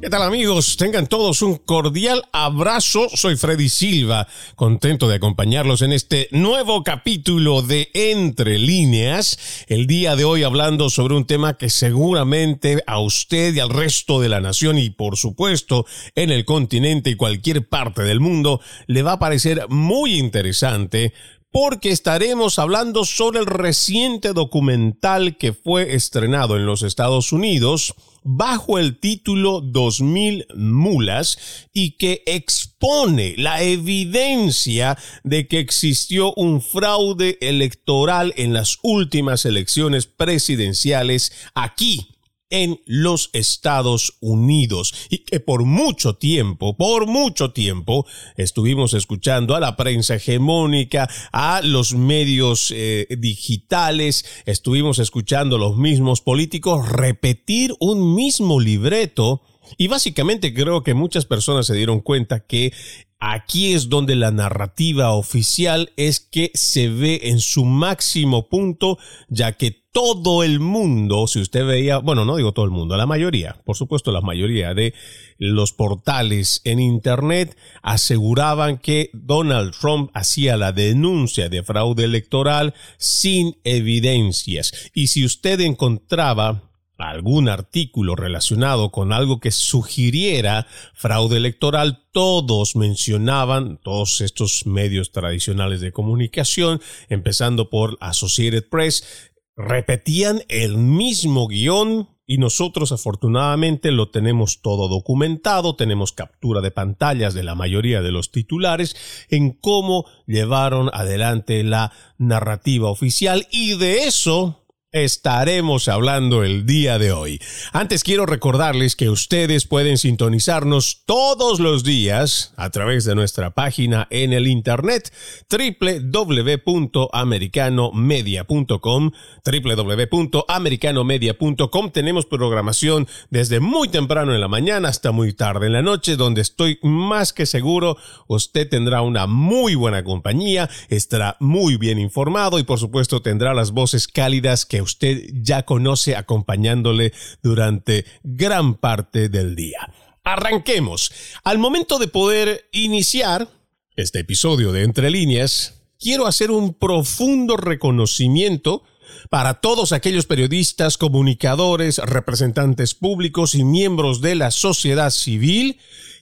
¿Qué tal amigos? Tengan todos un cordial abrazo. Soy Freddy Silva, contento de acompañarlos en este nuevo capítulo de Entre líneas. El día de hoy hablando sobre un tema que seguramente a usted y al resto de la nación y por supuesto en el continente y cualquier parte del mundo le va a parecer muy interesante porque estaremos hablando sobre el reciente documental que fue estrenado en los Estados Unidos bajo el título 2000 mulas y que expone la evidencia de que existió un fraude electoral en las últimas elecciones presidenciales aquí en los Estados Unidos y que por mucho tiempo, por mucho tiempo, estuvimos escuchando a la prensa hegemónica, a los medios eh, digitales, estuvimos escuchando a los mismos políticos repetir un mismo libreto y básicamente creo que muchas personas se dieron cuenta que Aquí es donde la narrativa oficial es que se ve en su máximo punto, ya que todo el mundo, si usted veía, bueno, no digo todo el mundo, la mayoría, por supuesto la mayoría de los portales en Internet aseguraban que Donald Trump hacía la denuncia de fraude electoral sin evidencias. Y si usted encontraba algún artículo relacionado con algo que sugiriera fraude electoral, todos mencionaban, todos estos medios tradicionales de comunicación, empezando por Associated Press, repetían el mismo guion y nosotros afortunadamente lo tenemos todo documentado, tenemos captura de pantallas de la mayoría de los titulares en cómo llevaron adelante la narrativa oficial y de eso estaremos hablando el día de hoy. Antes quiero recordarles que ustedes pueden sintonizarnos todos los días a través de nuestra página en el internet www.americanomedia.com www.americanomedia.com tenemos programación desde muy temprano en la mañana hasta muy tarde en la noche donde estoy más que seguro usted tendrá una muy buena compañía, estará muy bien informado y por supuesto tendrá las voces cálidas que usted ya conoce acompañándole durante gran parte del día. Arranquemos. Al momento de poder iniciar este episodio de Entre líneas, quiero hacer un profundo reconocimiento para todos aquellos periodistas, comunicadores, representantes públicos y miembros de la sociedad civil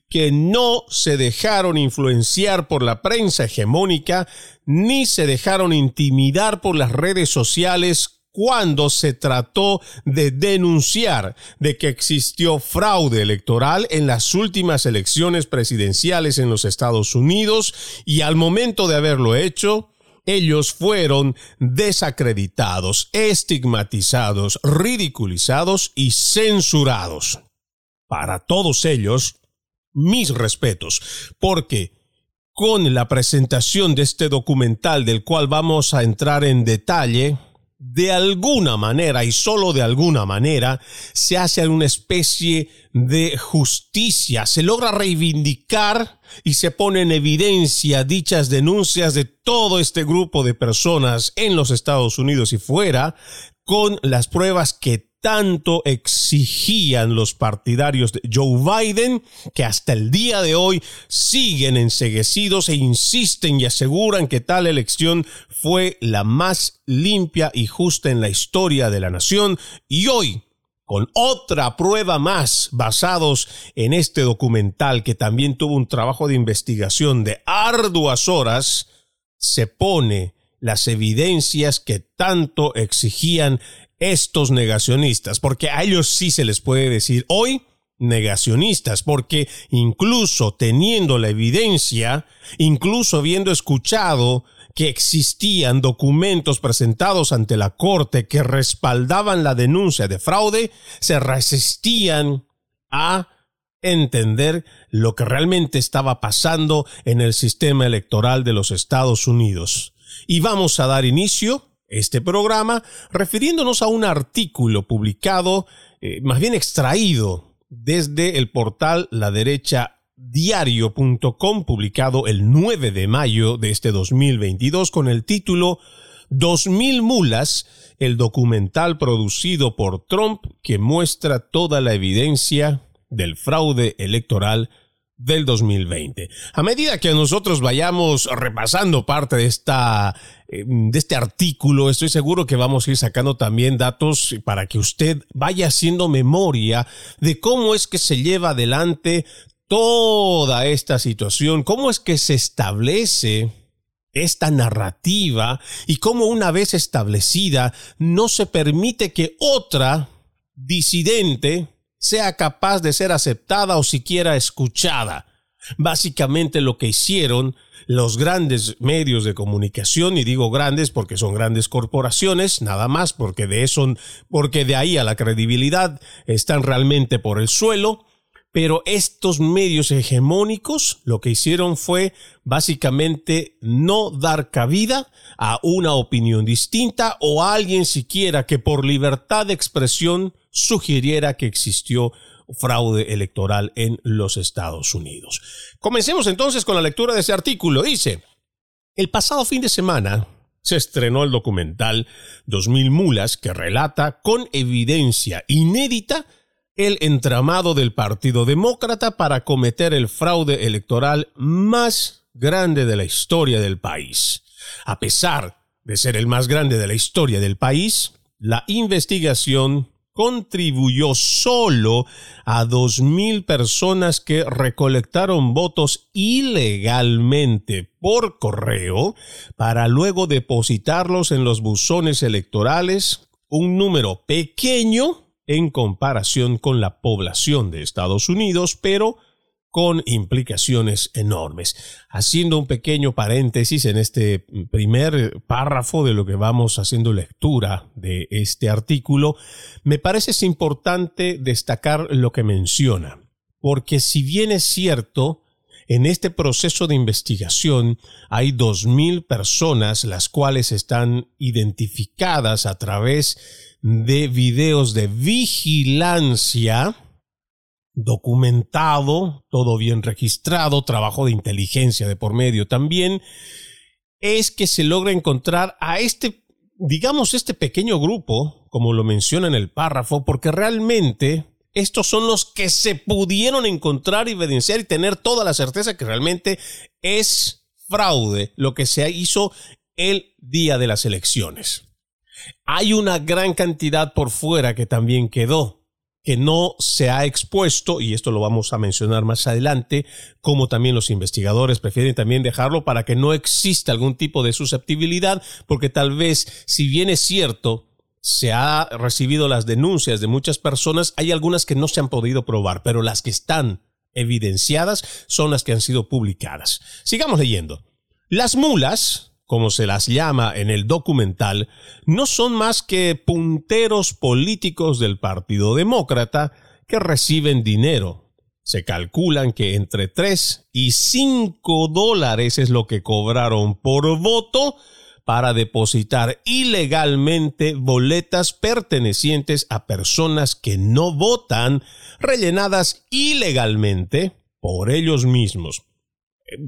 que no se dejaron influenciar por la prensa hegemónica ni se dejaron intimidar por las redes sociales cuando se trató de denunciar de que existió fraude electoral en las últimas elecciones presidenciales en los Estados Unidos y al momento de haberlo hecho, ellos fueron desacreditados, estigmatizados, ridiculizados y censurados. Para todos ellos, mis respetos, porque con la presentación de este documental del cual vamos a entrar en detalle, de alguna manera y solo de alguna manera se hace una especie de justicia, se logra reivindicar y se pone en evidencia dichas denuncias de todo este grupo de personas en los Estados Unidos y fuera con las pruebas que tanto exigían los partidarios de Joe Biden, que hasta el día de hoy siguen enseguecidos e insisten y aseguran que tal elección fue la más limpia y justa en la historia de la nación. Y hoy, con otra prueba más basados en este documental que también tuvo un trabajo de investigación de arduas horas, se pone las evidencias que tanto exigían estos negacionistas, porque a ellos sí se les puede decir hoy negacionistas, porque incluso teniendo la evidencia, incluso habiendo escuchado que existían documentos presentados ante la Corte que respaldaban la denuncia de fraude, se resistían a entender lo que realmente estaba pasando en el sistema electoral de los Estados Unidos. Y vamos a dar inicio este programa refiriéndonos a un artículo publicado, eh, más bien extraído desde el portal La Derecha diario.com publicado el 9 de mayo de este 2022 con el título 2000 mulas, el documental producido por Trump que muestra toda la evidencia del fraude electoral del 2020. A medida que nosotros vayamos repasando parte de esta eh, de este artículo, estoy seguro que vamos a ir sacando también datos para que usted vaya haciendo memoria de cómo es que se lleva adelante toda esta situación, cómo es que se establece esta narrativa y cómo una vez establecida no se permite que otra disidente sea capaz de ser aceptada o siquiera escuchada. Básicamente lo que hicieron los grandes medios de comunicación, y digo grandes porque son grandes corporaciones, nada más porque de eso, porque de ahí a la credibilidad están realmente por el suelo, pero estos medios hegemónicos lo que hicieron fue básicamente no dar cabida a una opinión distinta o a alguien siquiera que por libertad de expresión sugiriera que existió fraude electoral en los Estados Unidos. Comencemos entonces con la lectura de ese artículo. Dice, el pasado fin de semana se estrenó el documental 2000 mulas que relata con evidencia inédita el entramado del Partido Demócrata para cometer el fraude electoral más grande de la historia del país. A pesar de ser el más grande de la historia del país, la investigación contribuyó solo a dos mil personas que recolectaron votos ilegalmente por correo para luego depositarlos en los buzones electorales, un número pequeño en comparación con la población de Estados Unidos, pero con implicaciones enormes. Haciendo un pequeño paréntesis en este primer párrafo de lo que vamos haciendo lectura de este artículo, me parece importante destacar lo que menciona, porque si bien es cierto, en este proceso de investigación hay dos mil personas las cuales están identificadas a través de videos de vigilancia, documentado, todo bien registrado, trabajo de inteligencia de por medio también, es que se logra encontrar a este, digamos, este pequeño grupo, como lo menciona en el párrafo, porque realmente estos son los que se pudieron encontrar, evidenciar y tener toda la certeza que realmente es fraude lo que se hizo el día de las elecciones. Hay una gran cantidad por fuera que también quedó que no se ha expuesto, y esto lo vamos a mencionar más adelante, como también los investigadores prefieren también dejarlo para que no exista algún tipo de susceptibilidad, porque tal vez, si bien es cierto, se ha recibido las denuncias de muchas personas, hay algunas que no se han podido probar, pero las que están evidenciadas son las que han sido publicadas. Sigamos leyendo. Las mulas, como se las llama en el documental, no son más que punteros políticos del Partido Demócrata que reciben dinero. Se calculan que entre 3 y 5 dólares es lo que cobraron por voto para depositar ilegalmente boletas pertenecientes a personas que no votan, rellenadas ilegalmente por ellos mismos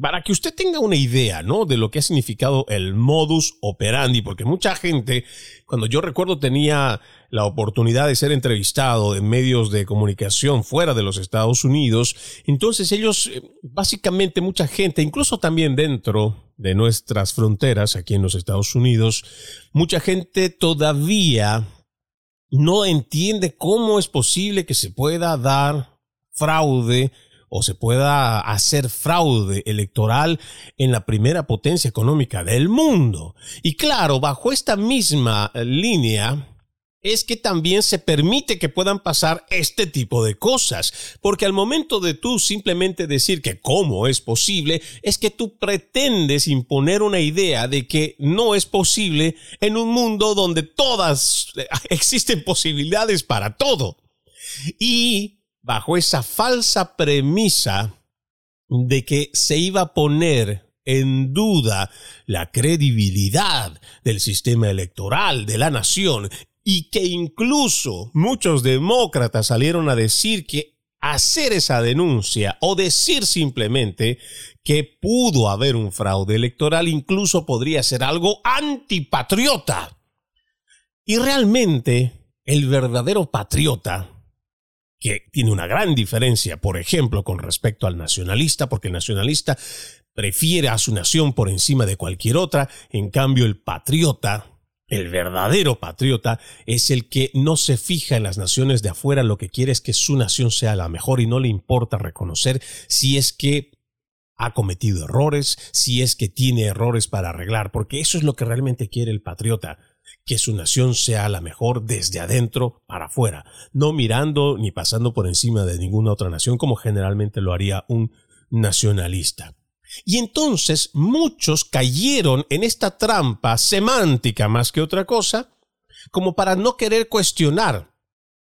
para que usted tenga una idea, ¿no? De lo que ha significado el modus operandi, porque mucha gente, cuando yo recuerdo tenía la oportunidad de ser entrevistado en medios de comunicación fuera de los Estados Unidos, entonces ellos, eh, básicamente mucha gente, incluso también dentro de nuestras fronteras aquí en los Estados Unidos, mucha gente todavía no entiende cómo es posible que se pueda dar fraude o se pueda hacer fraude electoral en la primera potencia económica del mundo. Y claro, bajo esta misma línea, es que también se permite que puedan pasar este tipo de cosas, porque al momento de tú simplemente decir que cómo es posible, es que tú pretendes imponer una idea de que no es posible en un mundo donde todas existen posibilidades para todo. Y bajo esa falsa premisa de que se iba a poner en duda la credibilidad del sistema electoral de la nación y que incluso muchos demócratas salieron a decir que hacer esa denuncia o decir simplemente que pudo haber un fraude electoral incluso podría ser algo antipatriota. Y realmente el verdadero patriota, que tiene una gran diferencia, por ejemplo, con respecto al nacionalista, porque el nacionalista prefiere a su nación por encima de cualquier otra, en cambio el patriota el verdadero patriota es el que no se fija en las naciones de afuera, lo que quiere es que su nación sea la mejor y no le importa reconocer si es que ha cometido errores, si es que tiene errores para arreglar, porque eso es lo que realmente quiere el patriota, que su nación sea la mejor desde adentro para afuera, no mirando ni pasando por encima de ninguna otra nación como generalmente lo haría un nacionalista. Y entonces muchos cayeron en esta trampa semántica más que otra cosa, como para no querer cuestionar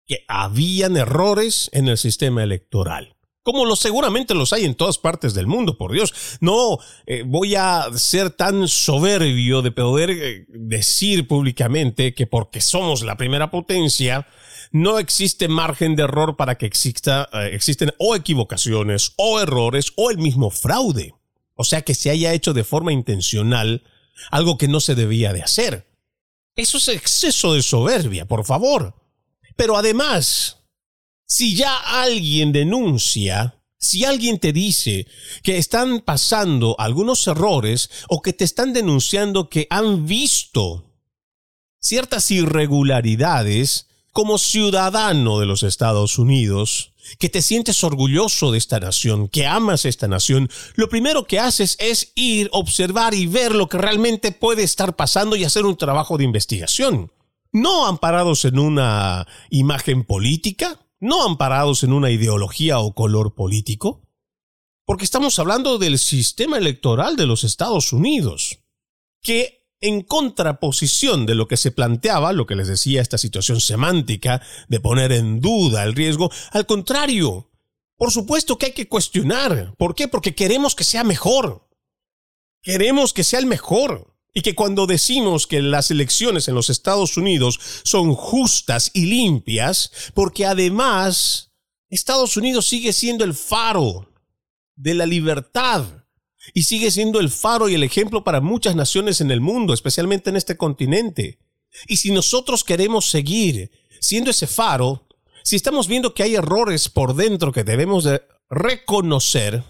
que habían errores en el sistema electoral. Como lo seguramente los hay en todas partes del mundo, por Dios. No eh, voy a ser tan soberbio de poder eh, decir públicamente que porque somos la primera potencia, no existe margen de error para que exista, eh, existen o equivocaciones o errores o el mismo fraude. O sea que se haya hecho de forma intencional algo que no se debía de hacer. Eso es exceso de soberbia, por favor. Pero además, si ya alguien denuncia, si alguien te dice que están pasando algunos errores o que te están denunciando que han visto ciertas irregularidades como ciudadano de los Estados Unidos, que te sientes orgulloso de esta nación, que amas esta nación, lo primero que haces es ir, observar y ver lo que realmente puede estar pasando y hacer un trabajo de investigación. No amparados en una imagen política, no amparados en una ideología o color político, porque estamos hablando del sistema electoral de los Estados Unidos, que en contraposición de lo que se planteaba, lo que les decía esta situación semántica de poner en duda el riesgo, al contrario, por supuesto que hay que cuestionar. ¿Por qué? Porque queremos que sea mejor. Queremos que sea el mejor. Y que cuando decimos que las elecciones en los Estados Unidos son justas y limpias, porque además Estados Unidos sigue siendo el faro de la libertad y sigue siendo el faro y el ejemplo para muchas naciones en el mundo, especialmente en este continente. Y si nosotros queremos seguir siendo ese faro, si estamos viendo que hay errores por dentro que debemos de reconocer,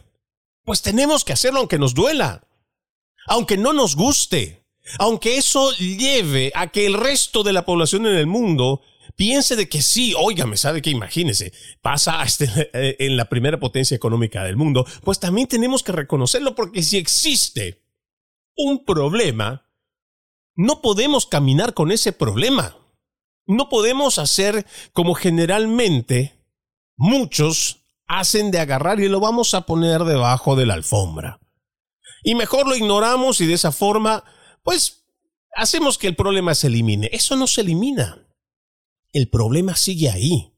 pues tenemos que hacerlo aunque nos duela, aunque no nos guste, aunque eso lleve a que el resto de la población en el mundo piense de que sí, óigame, sabe que imagínese, pasa este, eh, en la primera potencia económica del mundo, pues también tenemos que reconocerlo porque si existe un problema, no podemos caminar con ese problema. No podemos hacer como generalmente muchos hacen de agarrar y lo vamos a poner debajo de la alfombra. Y mejor lo ignoramos y de esa forma, pues, hacemos que el problema se elimine. Eso no se elimina el problema sigue ahí.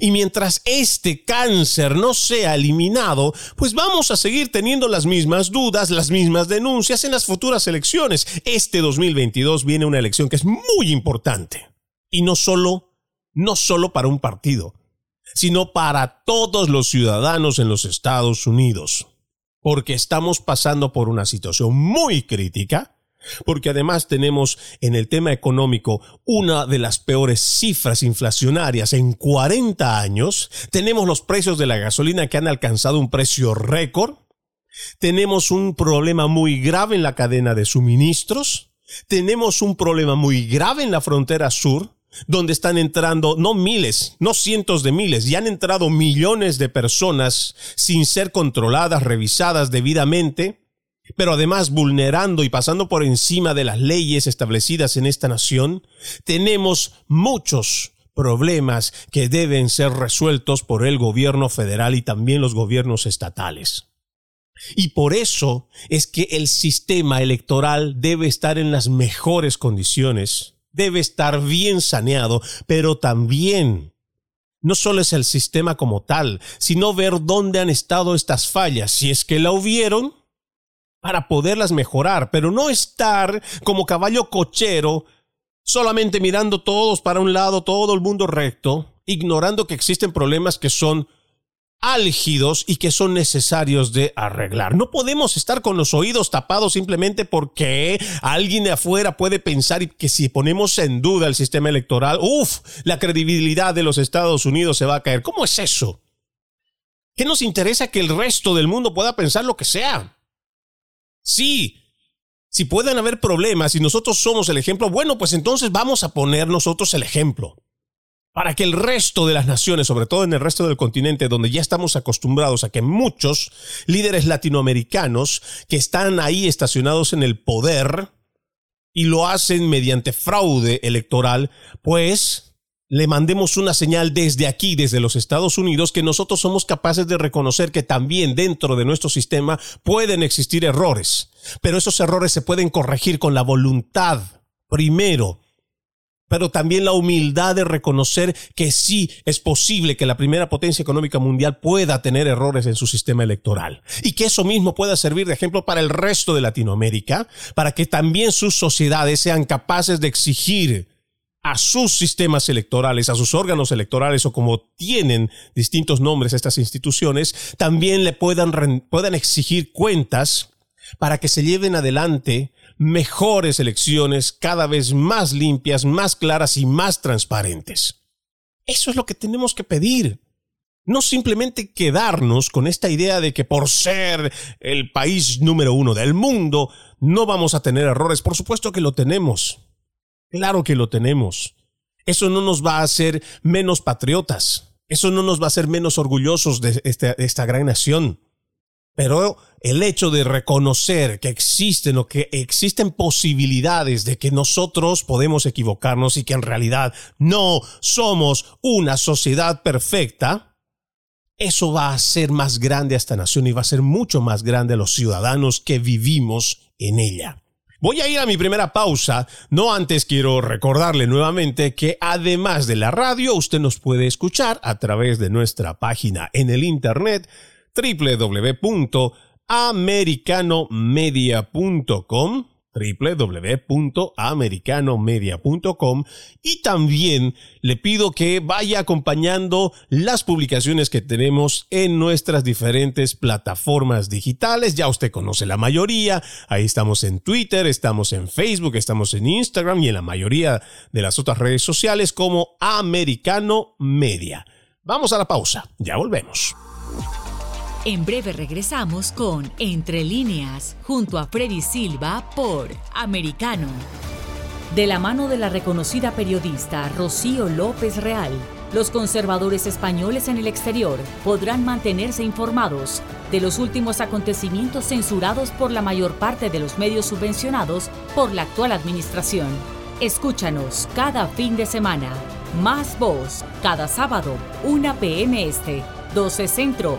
Y mientras este cáncer no sea eliminado, pues vamos a seguir teniendo las mismas dudas, las mismas denuncias en las futuras elecciones. Este 2022 viene una elección que es muy importante. Y no solo, no solo para un partido, sino para todos los ciudadanos en los Estados Unidos. Porque estamos pasando por una situación muy crítica porque además tenemos en el tema económico una de las peores cifras inflacionarias en 40 años. Tenemos los precios de la gasolina que han alcanzado un precio récord. Tenemos un problema muy grave en la cadena de suministros. Tenemos un problema muy grave en la frontera sur, donde están entrando no miles, no cientos de miles, ya han entrado millones de personas sin ser controladas, revisadas debidamente pero además vulnerando y pasando por encima de las leyes establecidas en esta nación, tenemos muchos problemas que deben ser resueltos por el gobierno federal y también los gobiernos estatales. Y por eso es que el sistema electoral debe estar en las mejores condiciones, debe estar bien saneado, pero también no solo es el sistema como tal, sino ver dónde han estado estas fallas, si es que la hubieron, para poderlas mejorar, pero no estar como caballo cochero solamente mirando todos para un lado, todo el mundo recto, ignorando que existen problemas que son álgidos y que son necesarios de arreglar. No podemos estar con los oídos tapados simplemente porque alguien de afuera puede pensar que si ponemos en duda el sistema electoral, uff, la credibilidad de los Estados Unidos se va a caer. ¿Cómo es eso? ¿Qué nos interesa que el resto del mundo pueda pensar lo que sea? Sí, si pueden haber problemas y nosotros somos el ejemplo, bueno, pues entonces vamos a poner nosotros el ejemplo. Para que el resto de las naciones, sobre todo en el resto del continente, donde ya estamos acostumbrados a que muchos líderes latinoamericanos que están ahí estacionados en el poder y lo hacen mediante fraude electoral, pues le mandemos una señal desde aquí, desde los Estados Unidos, que nosotros somos capaces de reconocer que también dentro de nuestro sistema pueden existir errores, pero esos errores se pueden corregir con la voluntad, primero, pero también la humildad de reconocer que sí es posible que la primera potencia económica mundial pueda tener errores en su sistema electoral y que eso mismo pueda servir de ejemplo para el resto de Latinoamérica, para que también sus sociedades sean capaces de exigir a sus sistemas electorales, a sus órganos electorales o como tienen distintos nombres estas instituciones, también le puedan, puedan exigir cuentas para que se lleven adelante mejores elecciones cada vez más limpias, más claras y más transparentes. Eso es lo que tenemos que pedir. No simplemente quedarnos con esta idea de que por ser el país número uno del mundo no vamos a tener errores. Por supuesto que lo tenemos. Claro que lo tenemos. Eso no nos va a hacer menos patriotas. Eso no nos va a hacer menos orgullosos de esta, de esta gran nación. Pero el hecho de reconocer que existen o que existen posibilidades de que nosotros podemos equivocarnos y que en realidad no somos una sociedad perfecta, eso va a hacer más grande a esta nación y va a ser mucho más grande a los ciudadanos que vivimos en ella. Voy a ir a mi primera pausa, no antes quiero recordarle nuevamente que además de la radio, usted nos puede escuchar a través de nuestra página en el Internet www.americanomedia.com www.americanomedia.com y también le pido que vaya acompañando las publicaciones que tenemos en nuestras diferentes plataformas digitales. Ya usted conoce la mayoría. Ahí estamos en Twitter, estamos en Facebook, estamos en Instagram y en la mayoría de las otras redes sociales como Americano Media. Vamos a la pausa. Ya volvemos. En breve regresamos con Entre líneas, junto a Freddy Silva por Americano. De la mano de la reconocida periodista Rocío López Real, los conservadores españoles en el exterior podrán mantenerse informados de los últimos acontecimientos censurados por la mayor parte de los medios subvencionados por la actual administración. Escúchanos cada fin de semana. Más voz, cada sábado, 1 p.m. Este, 12 Centro,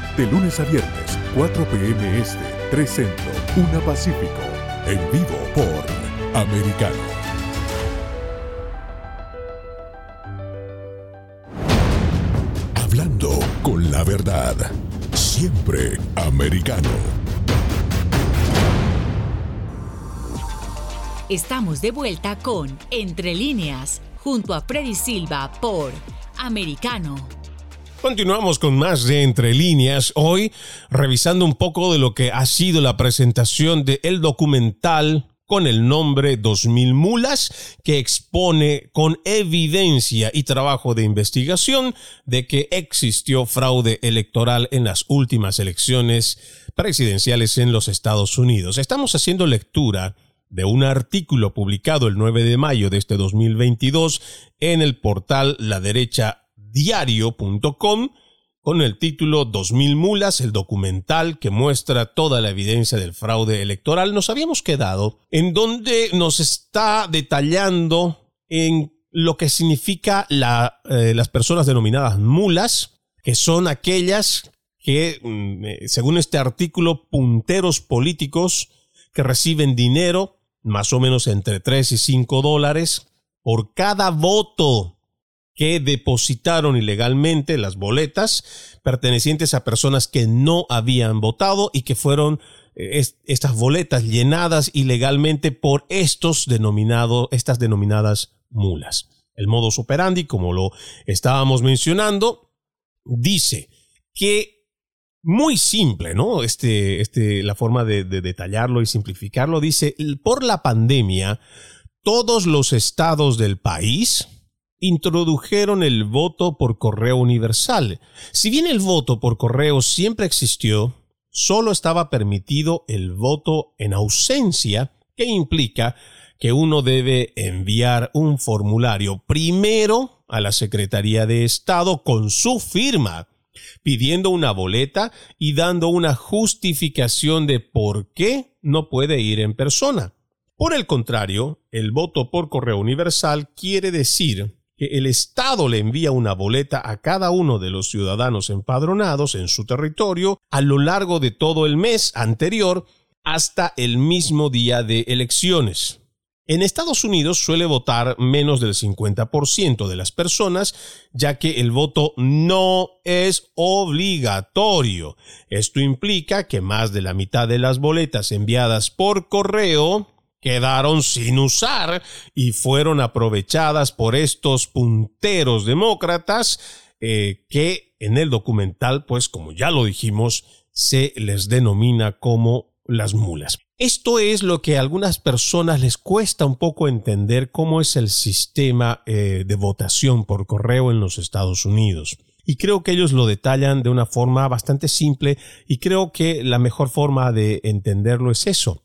De lunes a viernes, 4 p.m. Este, 3 Centro, 1 Pacífico. En vivo por Americano. Hablando con la verdad. Siempre americano. Estamos de vuelta con Entre líneas, junto a Freddy Silva por Americano. Continuamos con más de Entre líneas, hoy revisando un poco de lo que ha sido la presentación del el documental con el nombre 2000 mulas, que expone con evidencia y trabajo de investigación de que existió fraude electoral en las últimas elecciones presidenciales en los Estados Unidos. Estamos haciendo lectura de un artículo publicado el 9 de mayo de este 2022 en el portal la derecha diario.com con el título 2000 mulas, el documental que muestra toda la evidencia del fraude electoral, nos habíamos quedado en donde nos está detallando en lo que significa eh, las personas denominadas mulas, que son aquellas que, mm, eh, según este artículo, punteros políticos que reciben dinero, más o menos entre 3 y 5 dólares, por cada voto que depositaron ilegalmente las boletas pertenecientes a personas que no habían votado y que fueron eh, estas boletas llenadas ilegalmente por estos estas denominadas mulas. El modus operandi, como lo estábamos mencionando, dice que muy simple, ¿no? Este, este, la forma de detallarlo y simplificarlo dice, por la pandemia, todos los estados del país, introdujeron el voto por correo universal. Si bien el voto por correo siempre existió, solo estaba permitido el voto en ausencia, que implica que uno debe enviar un formulario primero a la Secretaría de Estado con su firma, pidiendo una boleta y dando una justificación de por qué no puede ir en persona. Por el contrario, el voto por correo universal quiere decir que el Estado le envía una boleta a cada uno de los ciudadanos empadronados en su territorio a lo largo de todo el mes anterior hasta el mismo día de elecciones. En Estados Unidos suele votar menos del 50% de las personas, ya que el voto no es obligatorio. Esto implica que más de la mitad de las boletas enviadas por correo quedaron sin usar y fueron aprovechadas por estos punteros demócratas eh, que en el documental, pues como ya lo dijimos, se les denomina como las mulas. Esto es lo que a algunas personas les cuesta un poco entender cómo es el sistema eh, de votación por correo en los Estados Unidos. Y creo que ellos lo detallan de una forma bastante simple y creo que la mejor forma de entenderlo es eso,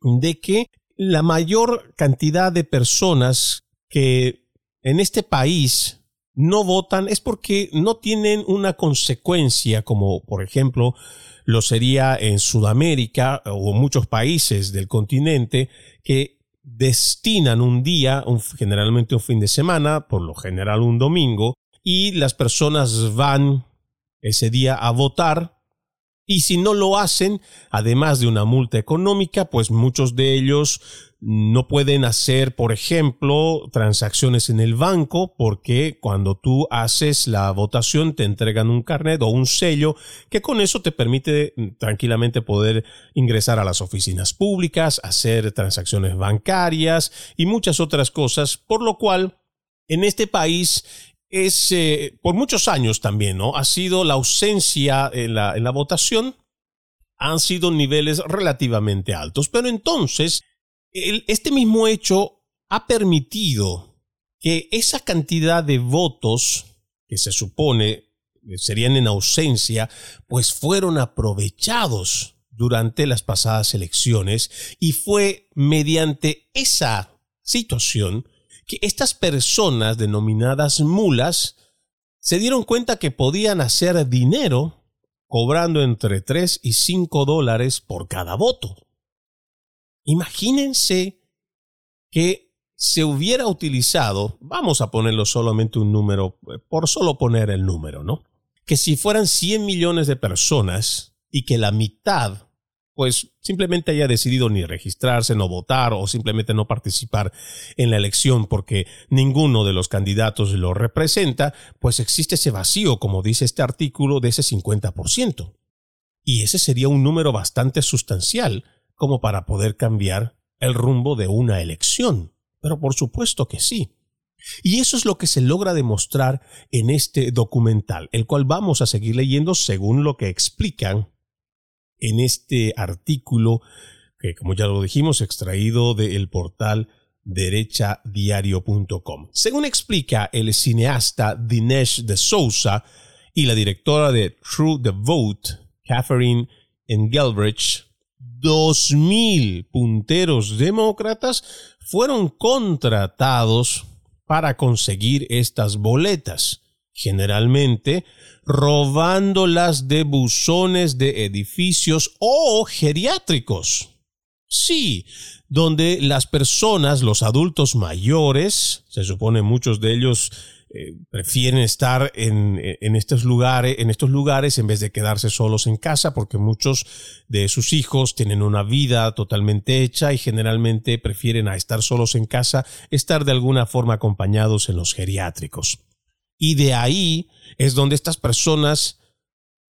de que la mayor cantidad de personas que en este país no votan es porque no tienen una consecuencia como por ejemplo lo sería en Sudamérica o muchos países del continente que destinan un día, generalmente un fin de semana, por lo general un domingo, y las personas van ese día a votar y si no lo hacen, además de una multa económica, pues muchos de ellos no pueden hacer, por ejemplo, transacciones en el banco porque cuando tú haces la votación te entregan un carnet o un sello que con eso te permite mm, tranquilamente poder ingresar a las oficinas públicas, hacer transacciones bancarias y muchas otras cosas, por lo cual en este país es, eh, por muchos años también, ¿no? Ha sido la ausencia en la, en la votación, han sido niveles relativamente altos. Pero entonces, este mismo hecho ha permitido que esa cantidad de votos que se supone serían en ausencia, pues fueron aprovechados durante las pasadas elecciones y fue mediante esa situación que estas personas denominadas mulas se dieron cuenta que podían hacer dinero cobrando entre 3 y 5 dólares por cada voto. Imagínense que se hubiera utilizado, vamos a ponerlo solamente un número, por solo poner el número, ¿no? Que si fueran 100 millones de personas y que la mitad pues simplemente haya decidido ni registrarse, no votar o simplemente no participar en la elección porque ninguno de los candidatos lo representa, pues existe ese vacío, como dice este artículo, de ese 50%. Y ese sería un número bastante sustancial como para poder cambiar el rumbo de una elección. Pero por supuesto que sí. Y eso es lo que se logra demostrar en este documental, el cual vamos a seguir leyendo según lo que explican en este artículo que, como ya lo dijimos, extraído del portal derechadiario.com. Según explica el cineasta Dinesh de Souza y la directora de True the Vote, Catherine Engelbrecht, 2.000 punteros demócratas fueron contratados para conseguir estas boletas. Generalmente robándolas de buzones de edificios o geriátricos. Sí, donde las personas, los adultos mayores, se supone muchos de ellos eh, prefieren estar en, en, estos lugares, en estos lugares en vez de quedarse solos en casa, porque muchos de sus hijos tienen una vida totalmente hecha y generalmente prefieren a estar solos en casa, estar de alguna forma acompañados en los geriátricos. Y de ahí es donde estas personas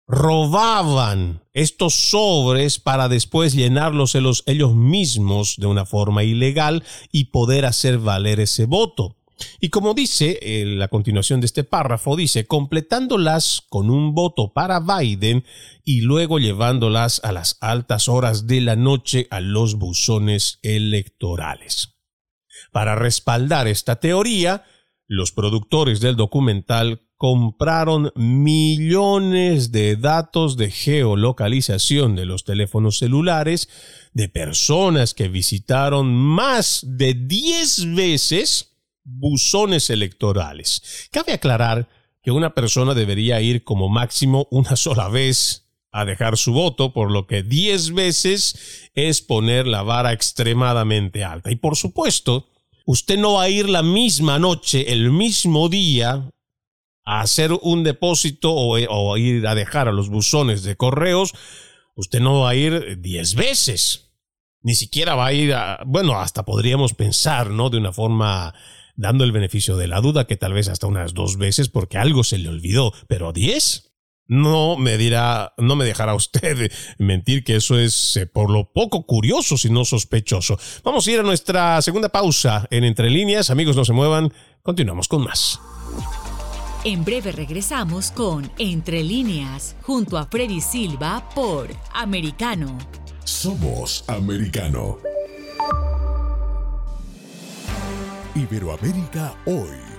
robaban estos sobres para después llenarlos ellos, mismos de una forma ilegal y poder hacer valer ese voto. Y como dice en la continuación de este párrafo, dice, completándolas con un voto para Biden y luego llevándolas a las altas horas de la noche a los buzones electorales. Para respaldar esta teoría, los productores del documental compraron millones de datos de geolocalización de los teléfonos celulares de personas que visitaron más de 10 veces buzones electorales. Cabe aclarar que una persona debería ir como máximo una sola vez a dejar su voto, por lo que 10 veces es poner la vara extremadamente alta. Y por supuesto, usted no va a ir la misma noche, el mismo día, a hacer un depósito o, ir a dejar a los buzones de correos. Usted no va a ir diez veces. Ni siquiera va a ir a, bueno, hasta podríamos pensar, ¿no? De una forma dando el beneficio de la duda que tal vez hasta unas dos veces porque algo se le olvidó, pero diez no me dirá, no me dejará usted mentir que eso es eh, por lo poco curioso, si no sospechoso. Vamos a ir a nuestra segunda pausa en Entre Líneas. Amigos, no se muevan. Continuamos con más. En breve regresamos con Entre Líneas, junto a Freddy Silva por Americano. Somos Americano. Iberoamérica hoy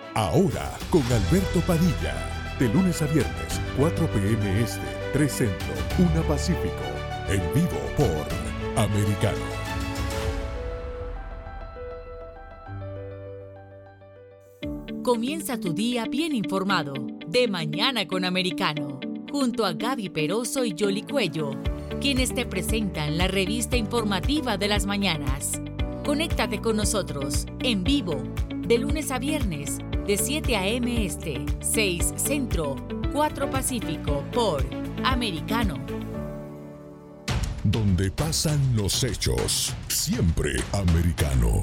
Ahora con Alberto Padilla. De lunes a viernes, 4 p.m. Este, 3 Centro, 1 Pacífico. En vivo por Americano. Comienza tu día bien informado. De mañana con Americano junto a Gaby Peroso y Yoli Cuello, quienes te presentan la revista informativa de las mañanas. Conéctate con nosotros en vivo de lunes a viernes de 7 a.m. Este, 6 Centro, 4 Pacífico por Americano. Donde pasan los hechos, siempre americano.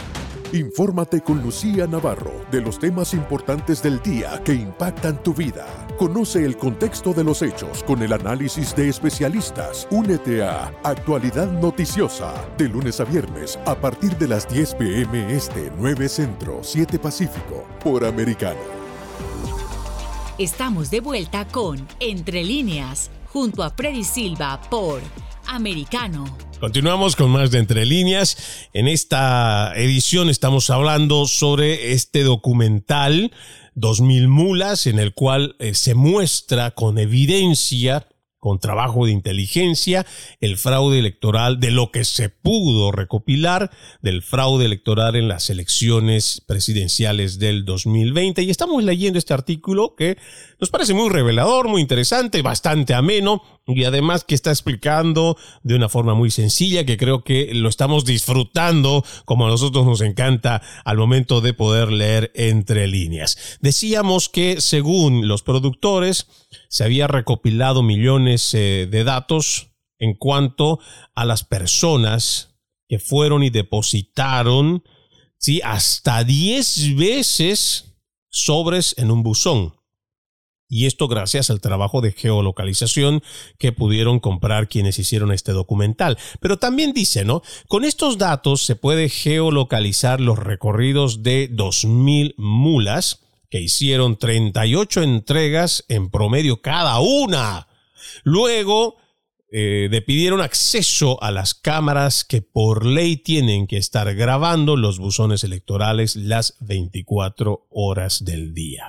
Infórmate con Lucía Navarro de los temas importantes del día que impactan tu vida. Conoce el contexto de los hechos con el análisis de especialistas. Únete a Actualidad Noticiosa de lunes a viernes a partir de las 10 pm este 9 Centro 7 Pacífico por Americano. Estamos de vuelta con Entre líneas junto a Freddy Silva por Americano. Continuamos con más de Entre líneas. En esta edición estamos hablando sobre este documental 2000 mulas en el cual eh, se muestra con evidencia con trabajo de inteligencia, el fraude electoral de lo que se pudo recopilar del fraude electoral en las elecciones presidenciales del 2020. Y estamos leyendo este artículo que nos parece muy revelador, muy interesante, bastante ameno y además que está explicando de una forma muy sencilla que creo que lo estamos disfrutando como a nosotros nos encanta al momento de poder leer entre líneas. Decíamos que según los productores se había recopilado millones eh, de datos en cuanto a las personas que fueron y depositaron ¿sí? hasta 10 veces sobres en un buzón. Y esto gracias al trabajo de geolocalización que pudieron comprar quienes hicieron este documental. Pero también dice, ¿no? Con estos datos se puede geolocalizar los recorridos de 2.000 mulas que hicieron 38 entregas en promedio cada una. Luego, eh, le pidieron acceso a las cámaras que por ley tienen que estar grabando los buzones electorales las 24 horas del día.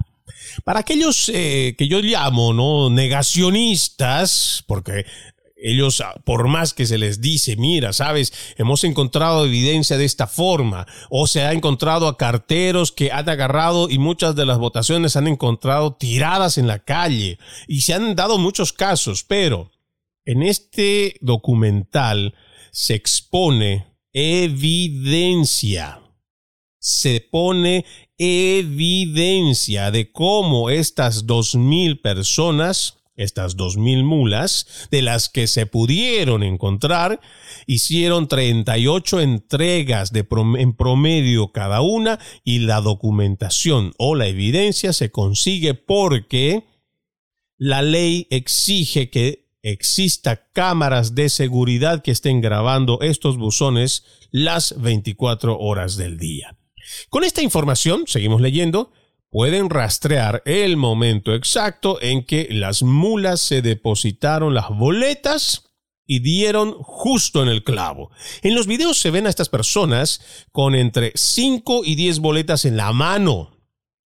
Para aquellos eh, que yo llamo ¿no? negacionistas, porque ellos, ah, por más que se les dice, mira, sabes, hemos encontrado evidencia de esta forma, o se ha encontrado a carteros que han agarrado y muchas de las votaciones han encontrado tiradas en la calle, y se han dado muchos casos, pero en este documental se expone evidencia, se pone evidencia de cómo estas dos mil personas estas dos mil mulas, de las que se pudieron encontrar, hicieron 38 entregas de en promedio cada una y la documentación o la evidencia se consigue porque la ley exige que exista cámaras de seguridad que estén grabando estos buzones las 24 horas del día. Con esta información, seguimos leyendo, pueden rastrear el momento exacto en que las mulas se depositaron las boletas y dieron justo en el clavo. En los videos se ven a estas personas con entre 5 y 10 boletas en la mano.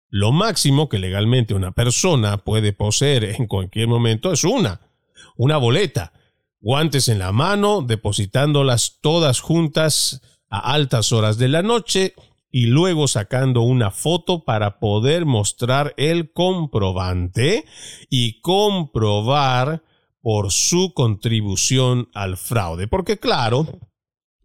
Lo máximo que legalmente una persona puede poseer en cualquier momento es una, una boleta. Guantes en la mano, depositándolas todas juntas a altas horas de la noche, y luego sacando una foto para poder mostrar el comprobante y comprobar por su contribución al fraude. Porque claro,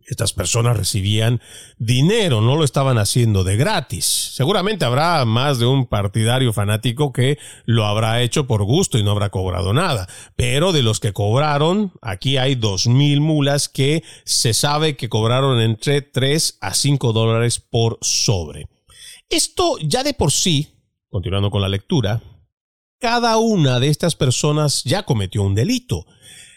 estas personas recibían dinero, no lo estaban haciendo de gratis. Seguramente habrá más de un partidario fanático que lo habrá hecho por gusto y no habrá cobrado nada. Pero de los que cobraron, aquí hay dos mil mulas que se sabe que cobraron entre 3 a 5 dólares por sobre. Esto ya de por sí, continuando con la lectura, cada una de estas personas ya cometió un delito.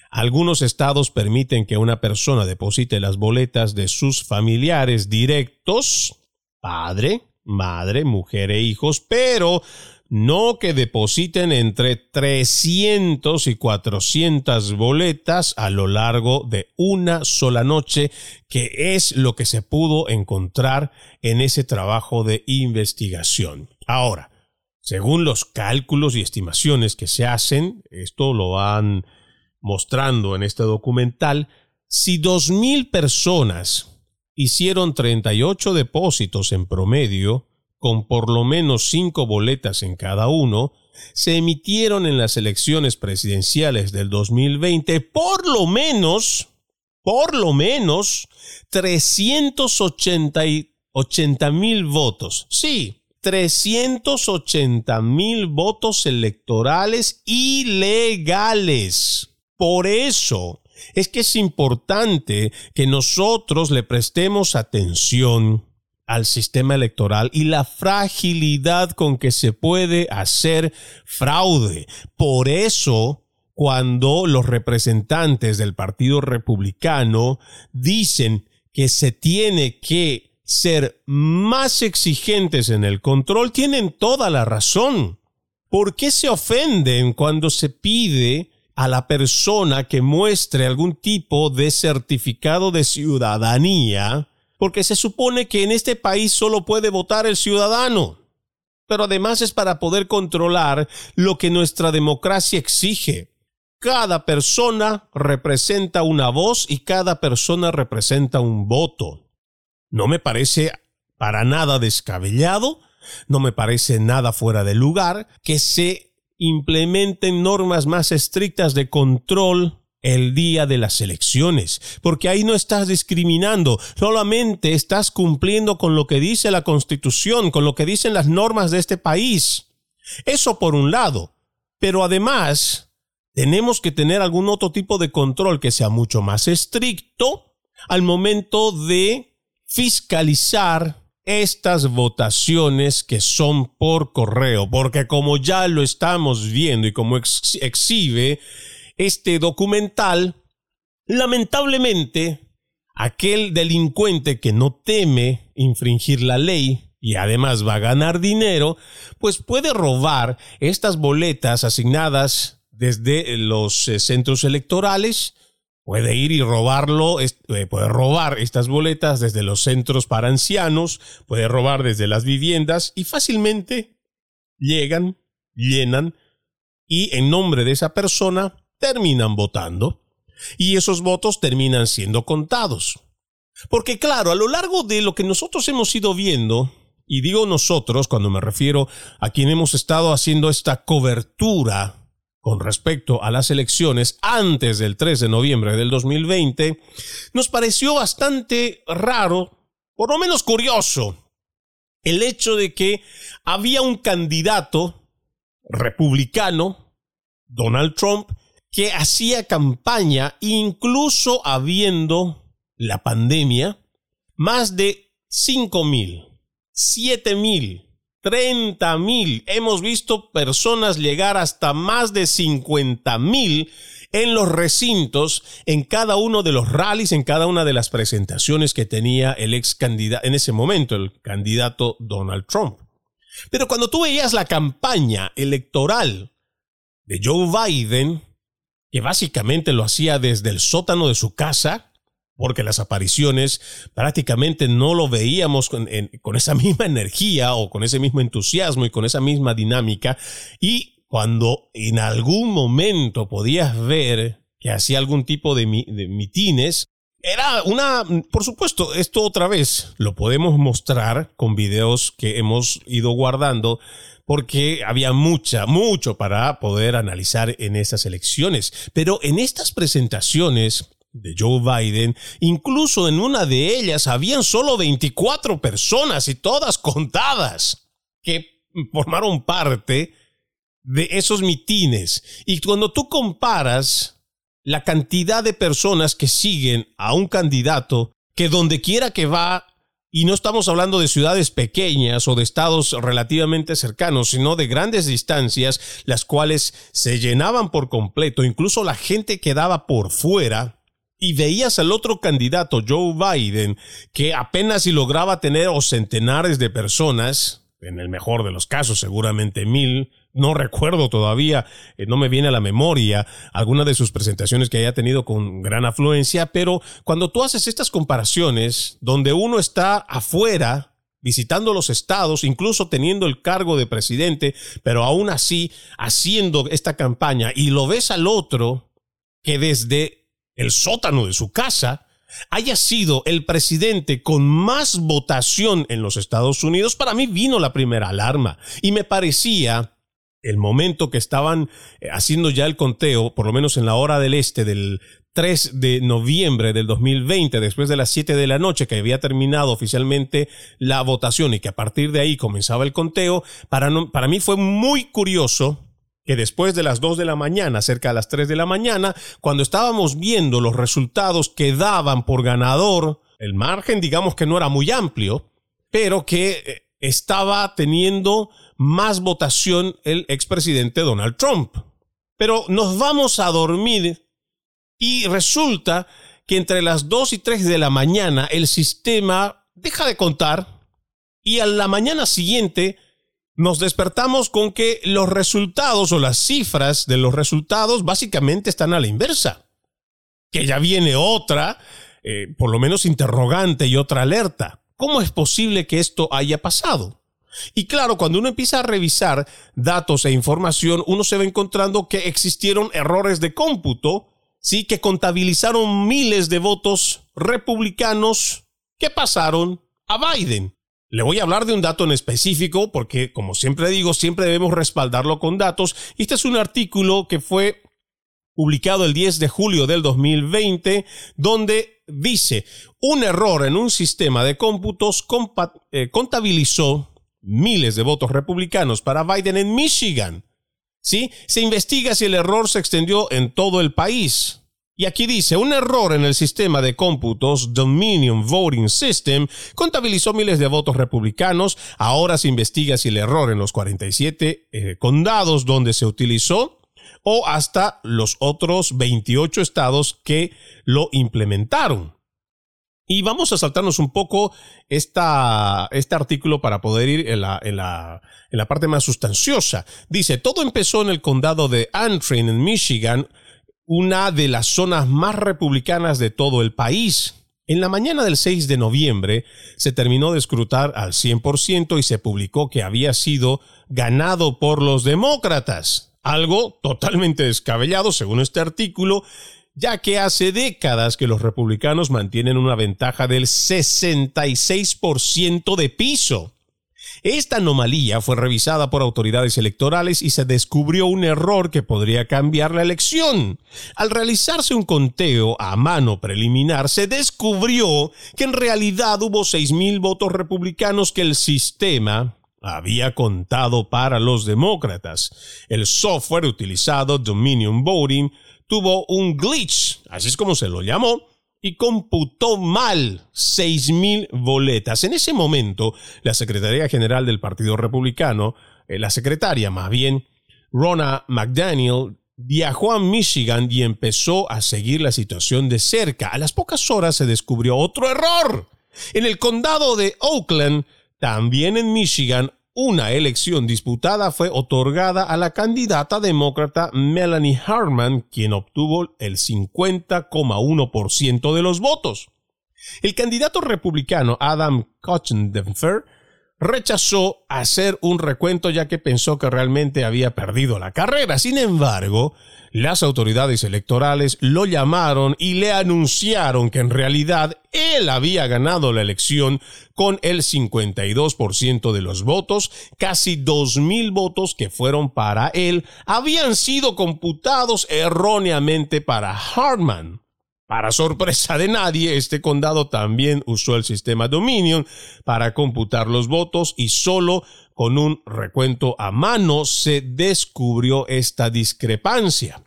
Algunos estados permiten que una persona deposite las boletas de sus familiares directos, padre, madre, mujer e hijos, pero no que depositen entre 300 y 400 boletas a lo largo de una sola noche, que es lo que se pudo encontrar en ese trabajo de investigación. Ahora, según los cálculos y estimaciones que se hacen, esto lo han mostrando en este documental, si dos mil personas hicieron 38 depósitos en promedio, con por lo menos cinco boletas en cada uno, se emitieron en las elecciones presidenciales del 2020 por lo menos, por lo menos, 380 mil votos. Sí, 380 mil votos electorales ilegales. Por eso es que es importante que nosotros le prestemos atención al sistema electoral y la fragilidad con que se puede hacer fraude. Por eso, cuando los representantes del Partido Republicano dicen que se tiene que ser más exigentes en el control, tienen toda la razón. ¿Por qué se ofenden cuando se pide a la persona que muestre algún tipo de certificado de ciudadanía porque se supone que en este país solo puede votar el ciudadano. Pero además es para poder controlar lo que nuestra democracia exige. Cada persona representa una voz y cada persona representa un voto. No me parece para nada descabellado, no me parece nada fuera de lugar que se implementen normas más estrictas de control el día de las elecciones, porque ahí no estás discriminando, solamente estás cumpliendo con lo que dice la Constitución, con lo que dicen las normas de este país. Eso por un lado, pero además tenemos que tener algún otro tipo de control que sea mucho más estricto al momento de fiscalizar estas votaciones que son por correo, porque como ya lo estamos viendo y como exhibe este documental, lamentablemente, aquel delincuente que no teme infringir la ley y además va a ganar dinero, pues puede robar estas boletas asignadas desde los eh, centros electorales, puede ir y robarlo, eh, puede robar estas boletas desde los centros para ancianos, puede robar desde las viviendas y fácilmente llegan, llenan y en nombre de esa persona terminan votando y esos votos terminan siendo contados. Porque claro, a lo largo de lo que nosotros hemos ido viendo, y digo nosotros cuando me refiero a quien hemos estado haciendo esta cobertura con respecto a las elecciones antes del 3 de noviembre del 2020, nos pareció bastante raro, por lo menos curioso, el hecho de que había un candidato republicano, Donald Trump, que hacía campaña incluso habiendo la pandemia, más de 5 mil, 7 mil, 30 mil. Hemos visto personas llegar hasta más de 50 mil en los recintos, en cada uno de los rallies, en cada una de las presentaciones que tenía el ex candidato, en ese momento, el candidato Donald Trump. Pero cuando tú veías la campaña electoral de Joe Biden, que básicamente lo hacía desde el sótano de su casa, porque las apariciones prácticamente no lo veíamos con, esa misma energía o con ese mismo entusiasmo y con esa misma dinámica. Y cuando en algún momento podías ver que hacía algún tipo de, mitines, era una, por supuesto, esto otra vez lo podemos mostrar con videos que hemos ido guardando porque había mucha, mucho para poder analizar en estas elecciones. Pero en estas presentaciones de Joe Biden, incluso en una de ellas habían solo 24 personas y todas contadas que formaron parte de esos mitines. Y cuando tú comparas la cantidad de personas que siguen a un candidato que donde quiera que va y no estamos hablando de ciudades pequeñas o de estados relativamente cercanos, sino de grandes distancias, las cuales se llenaban por completo, incluso la gente quedaba por fuera, y veías al otro candidato, Joe Biden, que apenas si lograba tener centenares de personas, en el mejor de los casos seguramente mil, no recuerdo todavía, eh, no me viene a la memoria alguna de sus presentaciones que haya tenido con gran afluencia, pero cuando tú haces estas comparaciones, donde uno está afuera, visitando los estados, incluso teniendo el cargo de presidente, pero aún así haciendo esta campaña, y lo ves al otro que desde el sótano de su casa haya sido el presidente con más votación en los Estados Unidos, para mí vino la primera alarma. Y me parecía el momento que estaban eh, haciendo ya el conteo, por lo menos en la hora del este del 3 de noviembre del 2020, después de las 7 de la noche que había terminado oficialmente la votación y que a partir de ahí comenzaba el conteo, para, para mí fue muy curioso que después de las 2 de la mañana, cerca de las 3 de la mañana, cuando estábamos viendo los resultados que daban por ganador, el margen digamos que no era muy amplio, pero que eh, estaba teniendo más votación el expresidente Donald Trump. Pero nos vamos a dormir y resulta que entre las 2 y 3 de la mañana el sistema deja de contar y a la mañana siguiente nos despertamos con que los resultados o las cifras de los resultados básicamente están a la inversa. Que ya viene otra, eh, por lo menos interrogante y otra alerta. ¿Cómo es posible que esto haya pasado? Y claro, cuando uno empieza a revisar datos e información, uno se va encontrando que existieron errores de cómputo, sí, que contabilizaron miles de votos republicanos que pasaron a Biden. Le voy a hablar de un dato en específico porque, como siempre digo, siempre debemos respaldarlo con datos. Este es un artículo que fue publicado el 10 de julio del 2020, donde dice, un error en un sistema de cómputos eh, contabilizó miles de votos republicanos para Biden en Michigan. ¿Sí? Se investiga si el error se extendió en todo el país. Y aquí dice, un error en el sistema de cómputos Dominion Voting System contabilizó miles de votos republicanos. Ahora se investiga si el error en los 47 eh, condados donde se utilizó o hasta los otros 28 estados que lo implementaron. Y vamos a saltarnos un poco esta, este artículo para poder ir en la, en, la, en la parte más sustanciosa. Dice, todo empezó en el condado de Antrim, en Michigan, una de las zonas más republicanas de todo el país. En la mañana del 6 de noviembre se terminó de escrutar al 100% y se publicó que había sido ganado por los demócratas, algo totalmente descabellado según este artículo, ya que hace décadas que los republicanos mantienen una ventaja del 66% de piso. Esta anomalía fue revisada por autoridades electorales y se descubrió un error que podría cambiar la elección. Al realizarse un conteo a mano preliminar, se descubrió que en realidad hubo 6.000 votos republicanos que el sistema había contado para los demócratas. El software utilizado, Dominion Voting, tuvo un glitch, así es como se lo llamó, y computó mal mil boletas. En ese momento, la Secretaría General del Partido Republicano, eh, la secretaria más bien, Rona McDaniel, viajó a Michigan y empezó a seguir la situación de cerca. A las pocas horas se descubrió otro error. En el condado de Oakland, también en Michigan, una elección disputada fue otorgada a la candidata demócrata Melanie Harman, quien obtuvo el 50,1% de los votos. El candidato republicano Adam Kuchendenfer rechazó hacer un recuento ya que pensó que realmente había perdido la carrera. Sin embargo, las autoridades electorales lo llamaron y le anunciaron que en realidad él había ganado la elección con el 52% de los votos, casi 2.000 votos que fueron para él habían sido computados erróneamente para Hartman. Para sorpresa de nadie, este condado también usó el sistema Dominion para computar los votos y solo con un recuento a mano se descubrió esta discrepancia.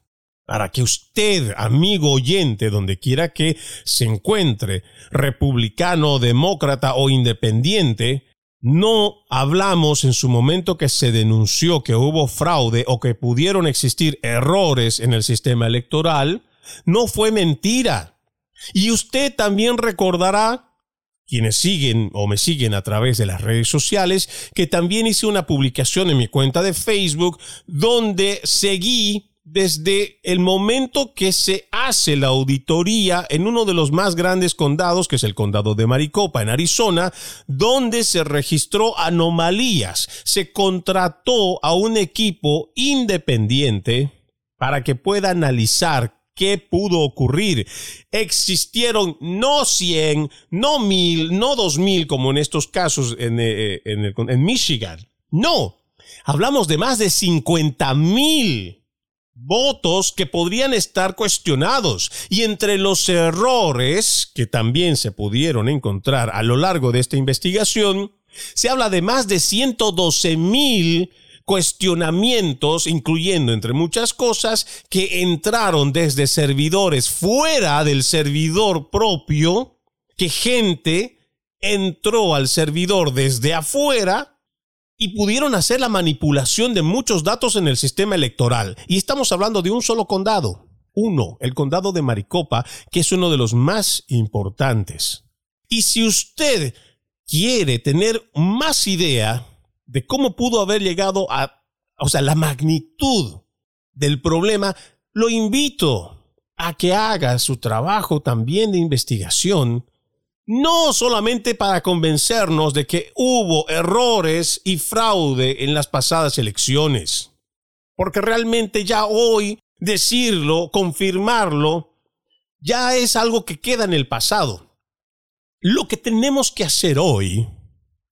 Para que usted, amigo oyente, donde quiera que se encuentre, republicano, demócrata o independiente, no hablamos en su momento que se denunció que hubo fraude o que pudieron existir errores en el sistema electoral, no fue mentira. Y usted también recordará quienes siguen o me siguen a través de las redes sociales, que también hice una publicación en mi cuenta de Facebook donde seguí desde el momento que se hace la auditoría en uno de los más grandes condados, que es el condado de Maricopa, en Arizona, donde se registró anomalías. Se contrató a un equipo independiente para que pueda analizar qué pudo ocurrir. Existieron no 100, no 1000, no 2000 como en estos casos en, eh, en, Michigan. No, hablamos de más de 50 mil votos que podrían estar cuestionados. Y entre los errores que también se pudieron encontrar a lo largo de esta investigación, se habla de más de 112 mil cuestionamientos, incluyendo entre muchas cosas, que entraron desde servidores fuera del servidor propio, que gente entró al servidor desde afuera y pudieron hacer la manipulación de muchos datos en el sistema electoral. Y estamos hablando de un solo condado. Uno, el condado de Maricopa, que es uno de los más importantes. Y si usted quiere tener más idea de cómo pudo haber llegado a, o sea, la magnitud del problema, lo invito a que haga su trabajo también de investigación, no solamente para convencernos de que hubo errores y fraude en las pasadas elecciones, porque realmente ya hoy decirlo, confirmarlo, ya es algo que queda en el pasado. Lo que tenemos que hacer hoy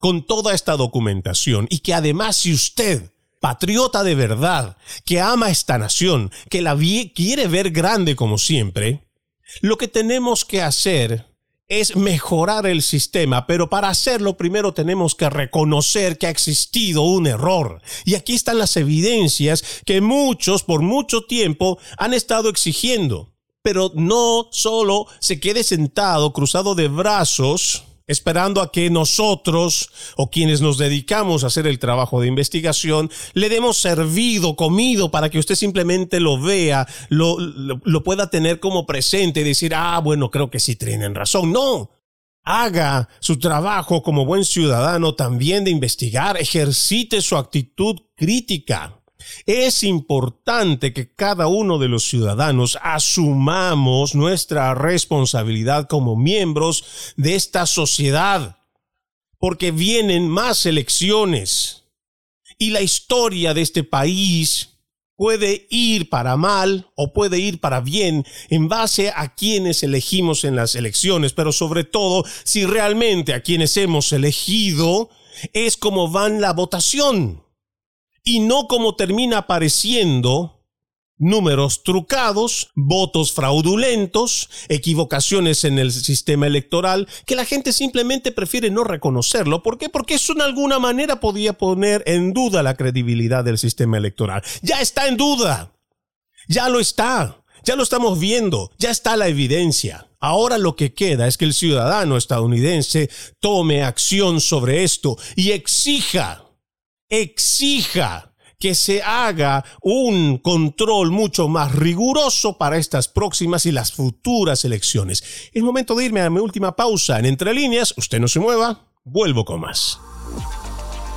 con toda esta documentación y que además si usted, patriota de verdad, que ama esta nación, que la quiere ver grande como siempre, lo que tenemos que hacer es mejorar el sistema, pero para hacerlo primero tenemos que reconocer que ha existido un error. Y aquí están las evidencias que muchos por mucho tiempo han estado exigiendo. Pero no solo se quede sentado, cruzado de brazos, esperando a que nosotros o quienes nos dedicamos a hacer el trabajo de investigación le demos servido, comido, para que usted simplemente lo vea, lo, lo, pueda tener como presente y decir, ah, bueno, creo que sí tienen razón. No, haga su trabajo como buen ciudadano también de investigar, ejercite su actitud crítica. Es importante que cada uno de los ciudadanos asumamos nuestra responsabilidad como miembros de esta sociedad, porque vienen más elecciones y la historia de este país puede ir para mal o puede ir para bien en base a quienes elegimos en las elecciones, pero sobre todo si realmente a quienes hemos elegido es como van la votación y no como termina apareciendo números trucados, votos fraudulentos, equivocaciones en el sistema electoral, que la gente simplemente prefiere no reconocerlo. ¿Por qué? Porque eso en alguna manera podía poner en duda la credibilidad del sistema electoral. Ya está en duda. Ya lo está. Ya lo estamos viendo. Ya está la evidencia. Ahora lo que queda es que el ciudadano estadounidense tome acción sobre esto y exija exija que se haga un control mucho más riguroso para estas próximas y las futuras elecciones. Es momento de irme a mi última pausa. En Entre Líneas, usted no se mueva, vuelvo con más.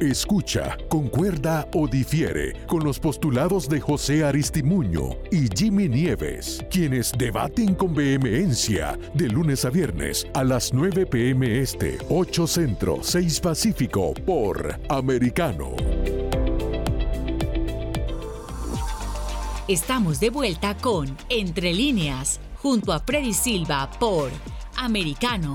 Escucha, concuerda o difiere con los postulados de José Aristimuño y Jimmy Nieves, quienes debaten con vehemencia de lunes a viernes a las 9 pm este, 8 Centro, 6 Pacífico por Americano. Estamos de vuelta con Entre líneas, junto a Freddy Silva por Americano.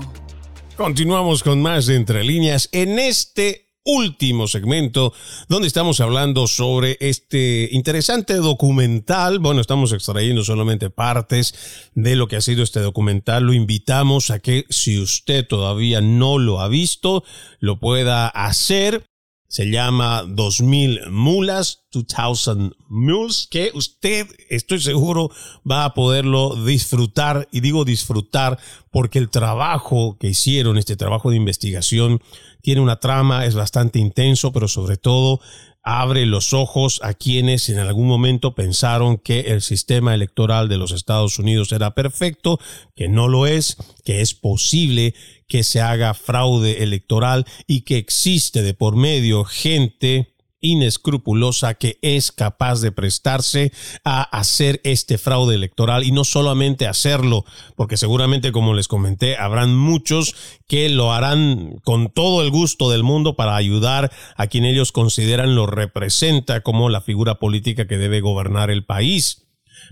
Continuamos con más de Entre líneas en este último segmento donde estamos hablando sobre este interesante documental. Bueno, estamos extrayendo solamente partes de lo que ha sido este documental. Lo invitamos a que si usted todavía no lo ha visto, lo pueda hacer. Se llama 2000 mulas, 2000 mules, que usted, estoy seguro, va a poderlo disfrutar. Y digo disfrutar porque el trabajo que hicieron, este trabajo de investigación, tiene una trama, es bastante intenso, pero sobre todo abre los ojos a quienes en algún momento pensaron que el sistema electoral de los Estados Unidos era perfecto, que no lo es, que es posible que se haga fraude electoral y que existe de por medio gente inescrupulosa que es capaz de prestarse a hacer este fraude electoral y no solamente hacerlo, porque seguramente como les comenté, habrán muchos que lo harán con todo el gusto del mundo para ayudar a quien ellos consideran lo representa como la figura política que debe gobernar el país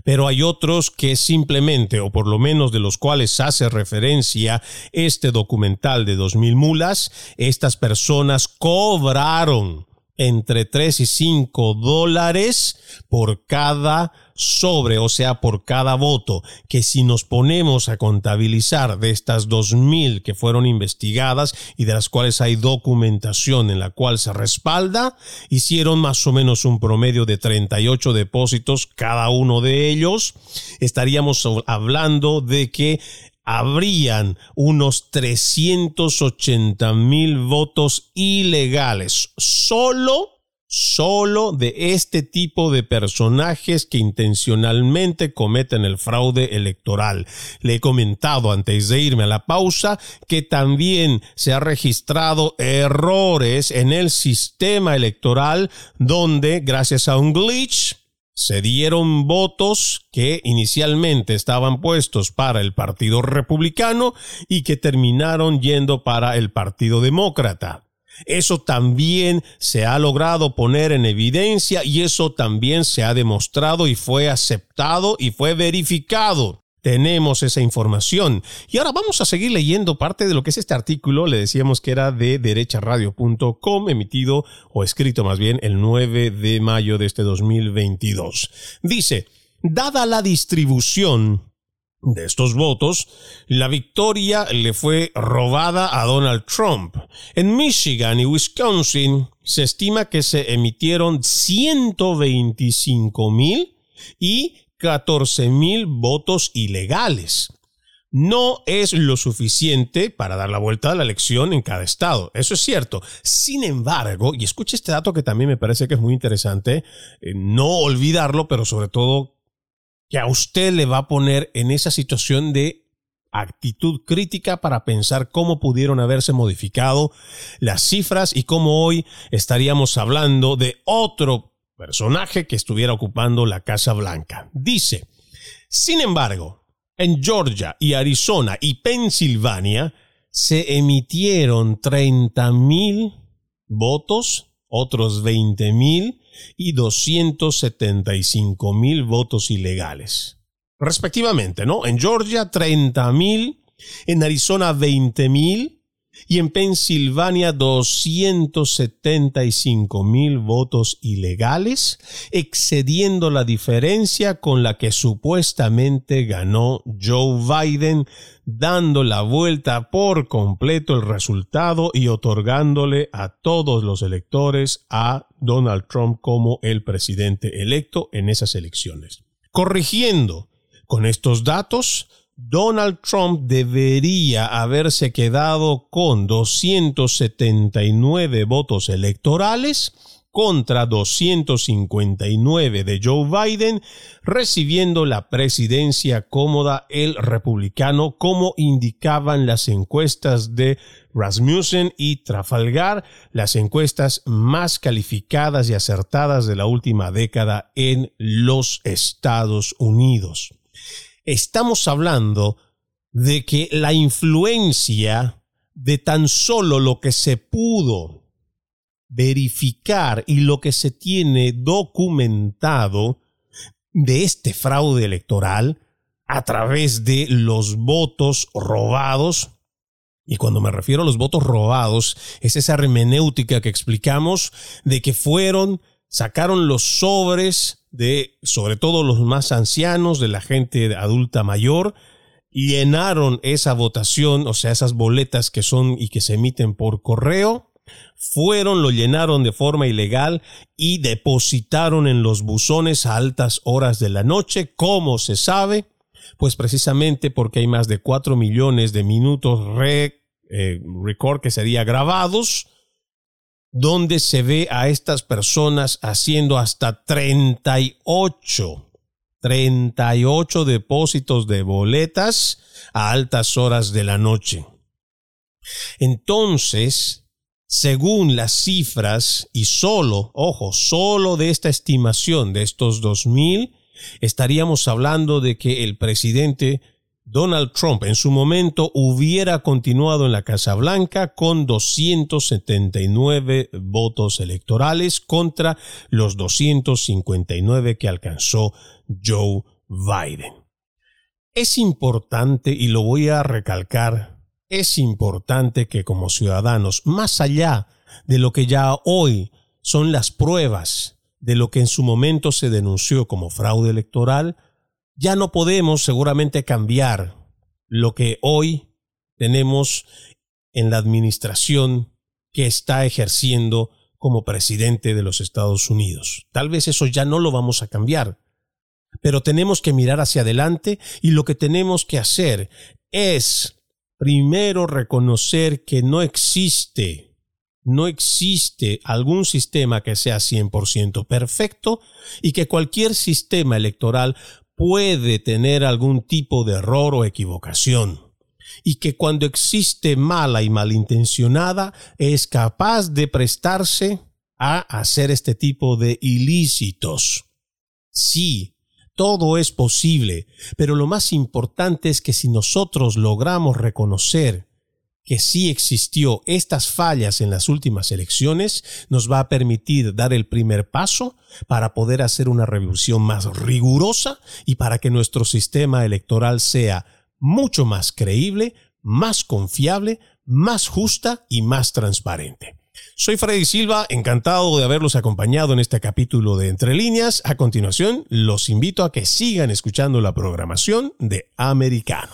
pero hay otros que simplemente, o por lo menos de los cuales hace referencia este documental de 2000 mulas, estas personas cobraron entre 3 y 5 dólares por cada sobre, o sea, por cada voto, que si nos ponemos a contabilizar de estas 2.000 que fueron investigadas y de las cuales hay documentación en la cual se respalda, hicieron más o menos un promedio de 38 depósitos cada uno de ellos, estaríamos hablando de que habrían unos 380 mil votos ilegales solo solo de este tipo de personajes que intencionalmente cometen el fraude electoral. Le he comentado antes de irme a la pausa que también se ha registrado errores en el sistema electoral donde gracias a un glitch se dieron votos que inicialmente estaban puestos para el Partido Republicano y que terminaron yendo para el Partido Demócrata. Eso también se ha logrado poner en evidencia y eso también se ha demostrado y fue aceptado y fue verificado tenemos esa información. Y ahora vamos a seguir leyendo parte de lo que es este artículo. Le decíamos que era de derecharadio.com, emitido o escrito más bien el 9 de mayo de este 2022. Dice, dada la distribución de estos votos, la victoria le fue robada a Donald Trump. En Michigan y Wisconsin se estima que se emitieron 125 mil y 14 mil votos ilegales. No es lo suficiente para dar la vuelta a la elección en cada estado. Eso es cierto. Sin embargo, y escuche este dato que también me parece que es muy interesante, eh, no olvidarlo, pero sobre todo que a usted le va a poner en esa situación de actitud crítica para pensar cómo pudieron haberse modificado las cifras y cómo hoy estaríamos hablando de otro personaje que estuviera ocupando la Casa Blanca. Dice, sin embargo, en Georgia y Arizona y Pensilvania se emitieron 30 mil votos, otros 20 mil y 275 mil votos ilegales. Respectivamente, ¿no? En Georgia 30 mil, en Arizona 20 mil, y en Pensilvania 275 mil votos ilegales, excediendo la diferencia con la que supuestamente ganó Joe Biden, dando la vuelta por completo el resultado y otorgándole a todos los electores a Donald Trump como el presidente electo en esas elecciones. Corrigiendo con estos datos, Donald Trump debería haberse quedado con 279 votos electorales contra 259 de Joe Biden, recibiendo la presidencia cómoda el republicano, como indicaban las encuestas de Rasmussen y Trafalgar, las encuestas más calificadas y acertadas de la última década en los Estados Unidos estamos hablando de que la influencia de tan solo lo que se pudo verificar y lo que se tiene documentado de este fraude electoral a través de los votos robados. Y cuando me refiero a los votos robados, es esa hermenéutica que explicamos de que fueron, sacaron los sobres de sobre todo los más ancianos, de la gente adulta mayor, llenaron esa votación, o sea, esas boletas que son y que se emiten por correo, fueron, lo llenaron de forma ilegal y depositaron en los buzones a altas horas de la noche. ¿Cómo se sabe? Pues precisamente porque hay más de 4 millones de minutos eh, record que sería grabados donde se ve a estas personas haciendo hasta 38, 38 depósitos de boletas a altas horas de la noche. Entonces, según las cifras, y solo, ojo, solo de esta estimación de estos 2.000, estaríamos hablando de que el presidente Donald Trump en su momento hubiera continuado en la Casa Blanca con 279 votos electorales contra los 259 que alcanzó Joe Biden. Es importante, y lo voy a recalcar, es importante que como ciudadanos, más allá de lo que ya hoy son las pruebas de lo que en su momento se denunció como fraude electoral, ya no podemos seguramente cambiar lo que hoy tenemos en la administración que está ejerciendo como presidente de los Estados Unidos. Tal vez eso ya no lo vamos a cambiar, pero tenemos que mirar hacia adelante y lo que tenemos que hacer es primero reconocer que no existe, no existe algún sistema que sea 100% perfecto y que cualquier sistema electoral puede tener algún tipo de error o equivocación y que cuando existe mala y malintencionada es capaz de prestarse a hacer este tipo de ilícitos. Sí, todo es posible, pero lo más importante es que si nosotros logramos reconocer que sí existió estas fallas en las últimas elecciones nos va a permitir dar el primer paso para poder hacer una revisión más rigurosa y para que nuestro sistema electoral sea mucho más creíble, más confiable, más justa y más transparente. Soy Freddy Silva, encantado de haberlos acompañado en este capítulo de Entre líneas. A continuación, los invito a que sigan escuchando la programación de Americano.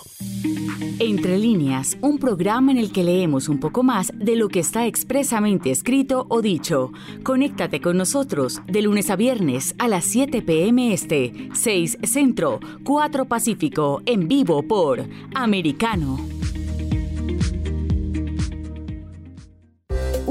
Entre líneas, un programa en el que leemos un poco más de lo que está expresamente escrito o dicho. Conéctate con nosotros de lunes a viernes a las 7 p.m. Este, 6 Centro, 4 Pacífico, en vivo por Americano.